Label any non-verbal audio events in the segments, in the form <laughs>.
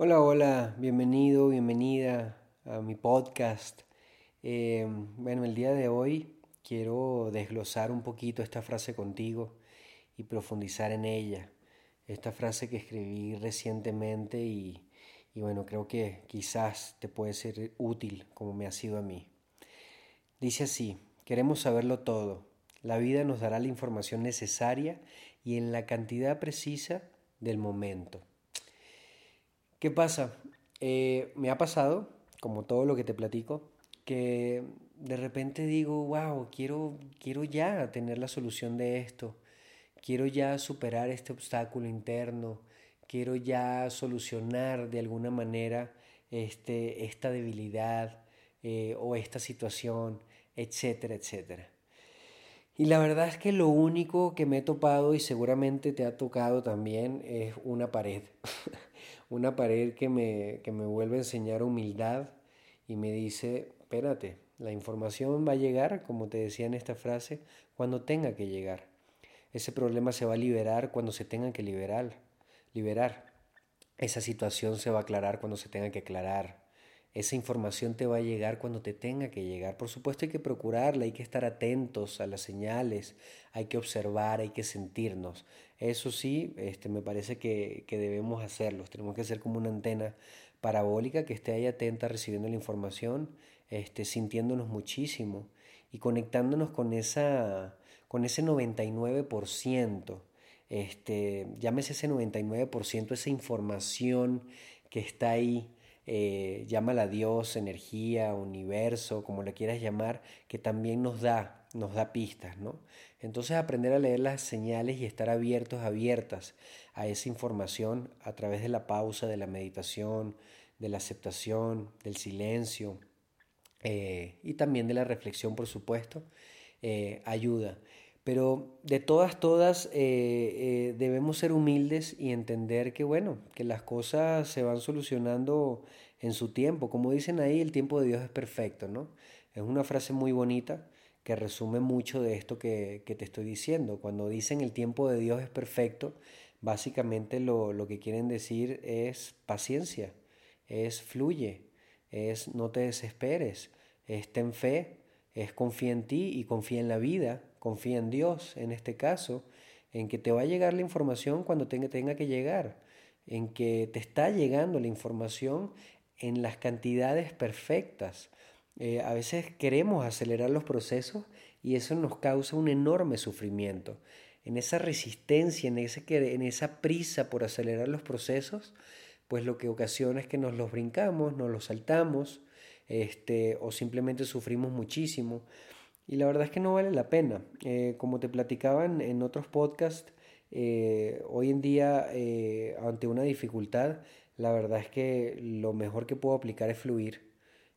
Hola, hola, bienvenido, bienvenida a mi podcast. Eh, bueno, el día de hoy quiero desglosar un poquito esta frase contigo y profundizar en ella. Esta frase que escribí recientemente y, y bueno, creo que quizás te puede ser útil como me ha sido a mí. Dice así, queremos saberlo todo. La vida nos dará la información necesaria y en la cantidad precisa del momento. ¿Qué pasa? Eh, me ha pasado, como todo lo que te platico, que de repente digo, wow, quiero, quiero ya tener la solución de esto, quiero ya superar este obstáculo interno, quiero ya solucionar de alguna manera este, esta debilidad eh, o esta situación, etcétera, etcétera. Y la verdad es que lo único que me he topado y seguramente te ha tocado también es una pared. <laughs> una pared que me, que me vuelve a enseñar humildad y me dice, espérate, la información va a llegar, como te decía en esta frase, cuando tenga que llegar. Ese problema se va a liberar cuando se tenga que liberar. liberar. Esa situación se va a aclarar cuando se tenga que aclarar. Esa información te va a llegar cuando te tenga que llegar. Por supuesto hay que procurarla, hay que estar atentos a las señales, hay que observar, hay que sentirnos. Eso sí, este, me parece que, que debemos hacerlo. Tenemos que ser como una antena parabólica que esté ahí atenta recibiendo la información, este, sintiéndonos muchísimo y conectándonos con, esa, con ese 99%. Este, llámese ese 99%, esa información que está ahí eh, llámala Dios, energía, universo, como le quieras llamar, que también nos da, nos da pistas, ¿no? Entonces aprender a leer las señales y estar abiertos, abiertas a esa información a través de la pausa, de la meditación, de la aceptación, del silencio eh, y también de la reflexión, por supuesto, eh, ayuda. Pero de todas, todas eh, debemos ser humildes y entender que, bueno, que las cosas se van solucionando en su tiempo. Como dicen ahí, el tiempo de Dios es perfecto, ¿no? Es una frase muy bonita que resume mucho de esto que, que te estoy diciendo. Cuando dicen el tiempo de Dios es perfecto, básicamente lo, lo que quieren decir es paciencia, es fluye, es no te desesperes, es ten fe, es confía en ti y confía en la vida confía en Dios en este caso, en que te va a llegar la información cuando tenga, tenga que llegar, en que te está llegando la información en las cantidades perfectas. Eh, a veces queremos acelerar los procesos y eso nos causa un enorme sufrimiento. En esa resistencia, en, ese, en esa prisa por acelerar los procesos, pues lo que ocasiona es que nos los brincamos, nos los saltamos, este, o simplemente sufrimos muchísimo. Y la verdad es que no vale la pena. Eh, como te platicaban en otros podcasts, eh, hoy en día, ante una dificultad, la verdad es que lo mejor que puedo aplicar es fluir.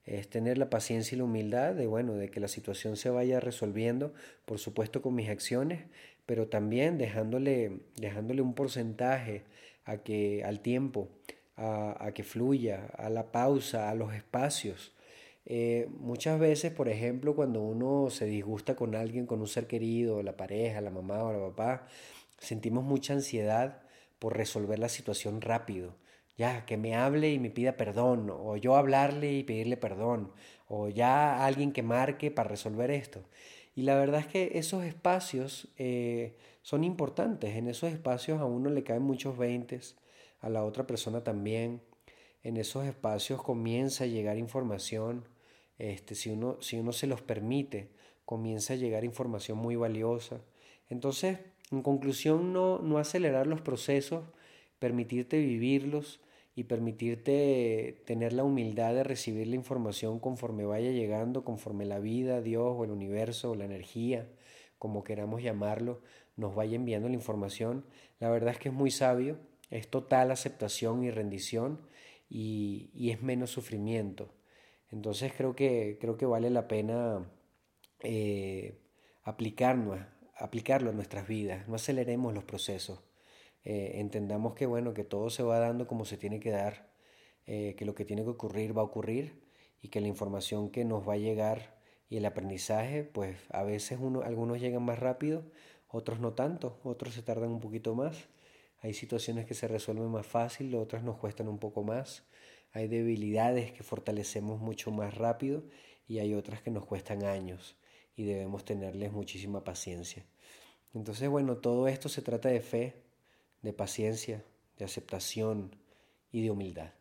Es tener la paciencia y la humildad de, bueno, de que la situación se vaya resolviendo, por supuesto con mis acciones, pero también dejándole, dejándole un porcentaje a que, al tiempo, a, a que fluya, a la pausa, a los espacios. Eh, muchas veces, por ejemplo, cuando uno se disgusta con alguien, con un ser querido, la pareja, la mamá o la papá, sentimos mucha ansiedad por resolver la situación rápido. Ya, que me hable y me pida perdón, o yo hablarle y pedirle perdón, o ya alguien que marque para resolver esto. Y la verdad es que esos espacios eh, son importantes. En esos espacios a uno le caen muchos veintes, a la otra persona también en esos espacios comienza a llegar información, este, si, uno, si uno se los permite, comienza a llegar información muy valiosa. Entonces, en conclusión, no, no acelerar los procesos, permitirte vivirlos y permitirte tener la humildad de recibir la información conforme vaya llegando, conforme la vida, Dios o el universo o la energía, como queramos llamarlo, nos vaya enviando la información. La verdad es que es muy sabio, es total aceptación y rendición y, es menos sufrimiento. Entonces creo que, creo que vale la pena eh, aplicarlo a nuestras vidas, no aceleremos los procesos. Eh, entendamos que bueno, que todo se va dando como se tiene que dar, eh, que lo que tiene que ocurrir va a ocurrir y que la información que nos va a llegar y el aprendizaje, pues a veces uno, algunos llegan más rápido, otros no tanto, otros se tardan un poquito más. Hay situaciones que se resuelven más fácil, otras nos cuestan un poco más. Hay debilidades que fortalecemos mucho más rápido y hay otras que nos cuestan años y debemos tenerles muchísima paciencia. Entonces, bueno, todo esto se trata de fe, de paciencia, de aceptación y de humildad.